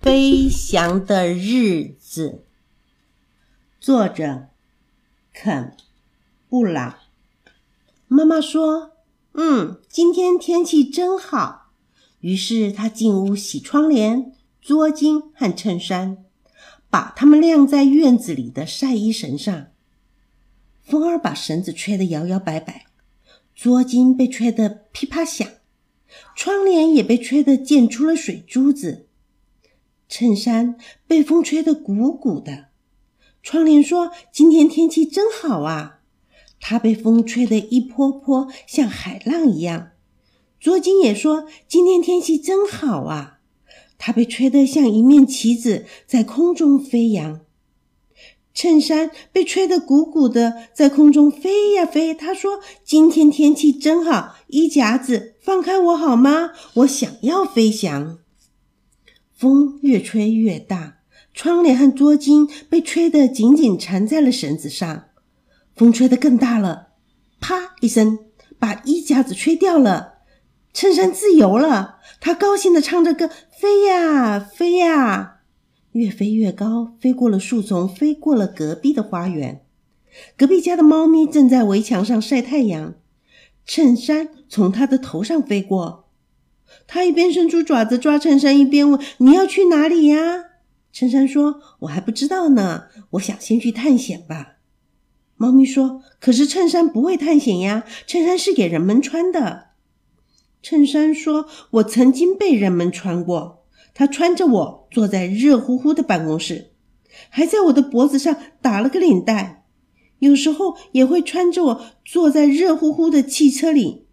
飞翔的日子，作者肯·布朗。妈妈说：“嗯，今天天气真好。”于是她进屋洗窗帘、桌巾和衬衫，把它们晾在院子里的晒衣绳上。风儿把绳子吹得摇摇摆摆，桌巾被吹得噼啪响，窗帘也被吹得溅出了水珠子。衬衫被风吹得鼓鼓的，窗帘说：“今天天气真好啊！”它被风吹得一波波像海浪一样。桌巾也说：“今天天气真好啊！”它被吹得像一面旗子在空中飞扬。衬衫被吹得鼓鼓的，在空中飞呀飞。他说：“今天天气真好，衣夹子，放开我好吗？我想要飞翔。”风越吹越大，窗帘和桌巾被吹得紧紧缠在了绳子上。风吹得更大了，啪一声，把衣夹子吹掉了。衬衫自由了，他高兴地唱着歌：“飞呀飞呀，越飞越高，飞过了树丛，飞过了隔壁的花园。隔壁家的猫咪正在围墙上晒太阳，衬衫从它的头上飞过。”他一边伸出爪子抓衬衫，一边问：“你要去哪里呀？”衬衫说：“我还不知道呢，我想先去探险吧。”猫咪说：“可是衬衫不会探险呀，衬衫是给人们穿的。”衬衫说：“我曾经被人们穿过，他穿着我坐在热乎乎的办公室，还在我的脖子上打了个领带，有时候也会穿着我坐在热乎乎的汽车里。”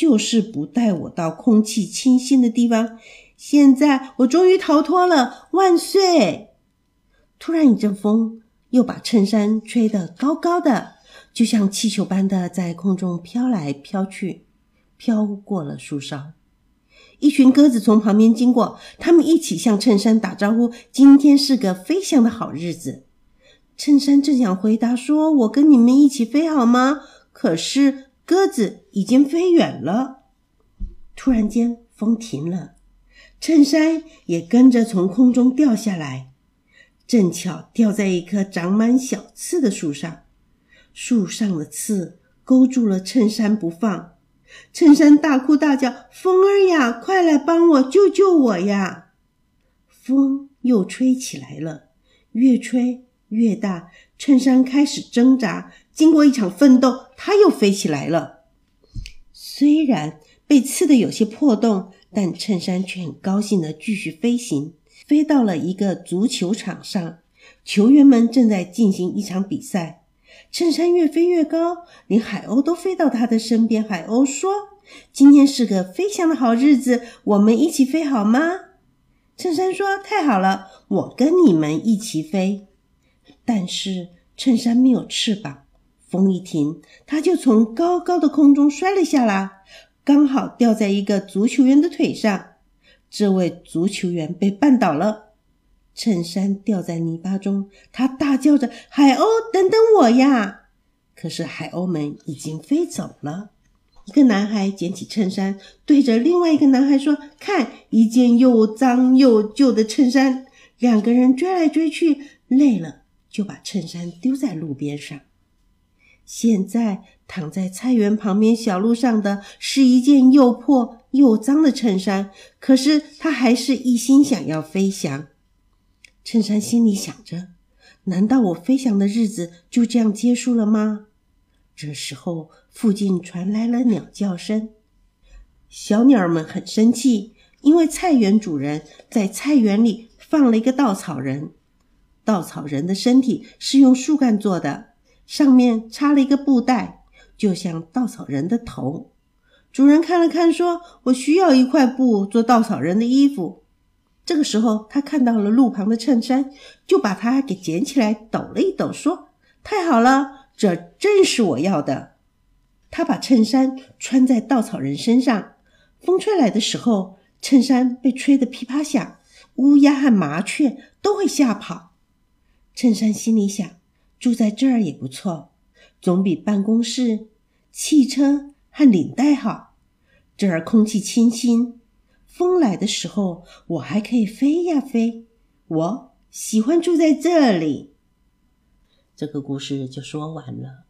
就是不带我到空气清新的地方。现在我终于逃脱了，万岁！突然一阵风又把衬衫吹得高高的，就像气球般的在空中飘来飘去，飘过了树梢。一群鸽子从旁边经过，它们一起向衬衫打招呼：“今天是个飞翔的好日子。”衬衫正想回答说：“我跟你们一起飞好吗？”可是。鸽子已经飞远了。突然间，风停了，衬衫也跟着从空中掉下来，正巧掉在一棵长满小刺的树上。树上的刺勾住了衬衫不放，衬衫大哭大叫：“风儿呀，快来帮我，救救我呀！”风又吹起来了，越吹越大，衬衫开始挣扎。经过一场奋斗，它又飞起来了。虽然被刺得有些破洞，但衬衫却很高兴的继续飞行，飞到了一个足球场上。球员们正在进行一场比赛。衬衫越飞越高，连海鸥都飞到他的身边。海鸥说：“今天是个飞翔的好日子，我们一起飞好吗？”衬衫说：“太好了，我跟你们一起飞。”但是衬衫没有翅膀。风一停，他就从高高的空中摔了下来，刚好掉在一个足球员的腿上。这位足球员被绊倒了，衬衫掉在泥巴中，他大叫着：“海鸥，等等我呀！”可是海鸥们已经飞走了。一个男孩捡起衬衫，对着另外一个男孩说：“看，一件又脏又旧的衬衫。”两个人追来追去，累了就把衬衫丢在路边上。现在躺在菜园旁边小路上的是一件又破又脏的衬衫，可是他还是一心想要飞翔。衬衫心里想着：难道我飞翔的日子就这样结束了吗？这时候，附近传来了鸟叫声。小鸟们很生气，因为菜园主人在菜园里放了一个稻草人。稻草人的身体是用树干做的。上面插了一个布袋，就像稻草人的头。主人看了看，说：“我需要一块布做稻草人的衣服。”这个时候，他看到了路旁的衬衫，就把它给捡起来，抖了一抖，说：“太好了，这正是我要的。”他把衬衫穿在稻草人身上，风吹来的时候，衬衫被吹得噼啪响，乌鸦和麻雀都会吓跑。衬衫心里想。住在这儿也不错，总比办公室、汽车和领带好。这儿空气清新，风来的时候，我还可以飞呀飞。我喜欢住在这里。”这个故事就说完了。